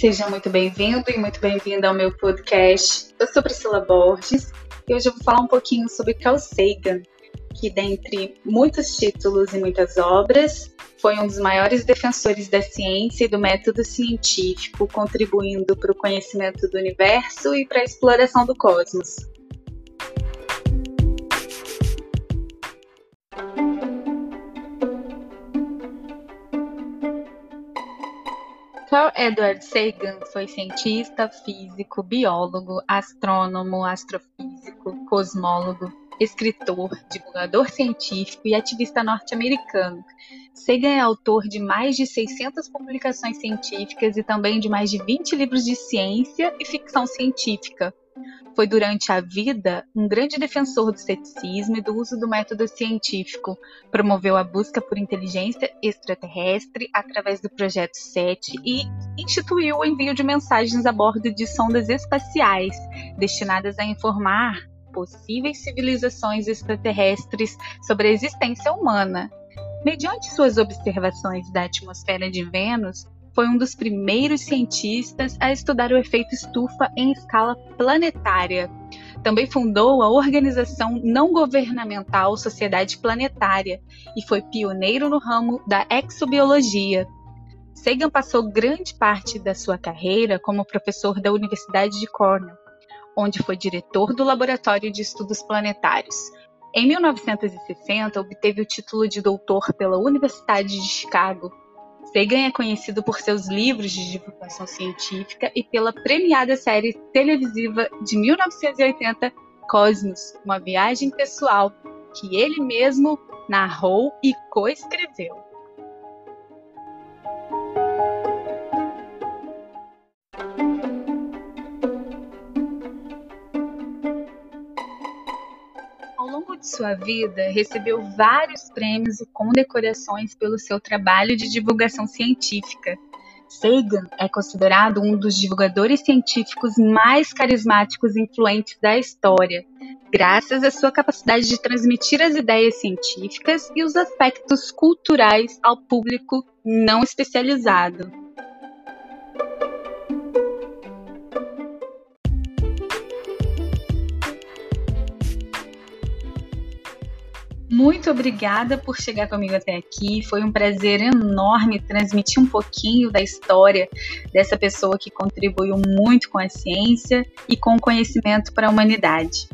Seja muito bem-vindo e muito bem-vinda ao meu podcast. Eu sou Priscila Borges e hoje eu vou falar um pouquinho sobre Carl Sagan, que dentre muitos títulos e muitas obras, foi um dos maiores defensores da ciência e do método científico, contribuindo para o conhecimento do universo e para a exploração do cosmos. Carl Edward Sagan foi cientista, físico, biólogo, astrônomo, astrofísico, cosmólogo, escritor, divulgador científico e ativista norte-americano. Sagan é autor de mais de 600 publicações científicas e também de mais de 20 livros de ciência e ficção científica. Foi durante a vida um grande defensor do ceticismo e do uso do método científico. Promoveu a busca por inteligência extraterrestre através do Projeto SET e instituiu o envio de mensagens a bordo de sondas espaciais destinadas a informar possíveis civilizações extraterrestres sobre a existência humana. Mediante suas observações da atmosfera de Vênus, foi um dos primeiros cientistas a estudar o efeito estufa em escala planetária. Também fundou a organização não governamental Sociedade Planetária e foi pioneiro no ramo da exobiologia. Sagan passou grande parte da sua carreira como professor da Universidade de Cornell, onde foi diretor do Laboratório de Estudos Planetários. Em 1960, obteve o título de doutor pela Universidade de Chicago Sagan é conhecido por seus livros de divulgação científica e pela premiada série televisiva de 1980 Cosmos, uma viagem pessoal que ele mesmo narrou e coescreveu. Sua vida, recebeu vários prêmios e condecorações pelo seu trabalho de divulgação científica. Sagan é considerado um dos divulgadores científicos mais carismáticos e influentes da história, graças à sua capacidade de transmitir as ideias científicas e os aspectos culturais ao público não especializado. Muito obrigada por chegar comigo até aqui. Foi um prazer enorme transmitir um pouquinho da história dessa pessoa que contribuiu muito com a ciência e com o conhecimento para a humanidade.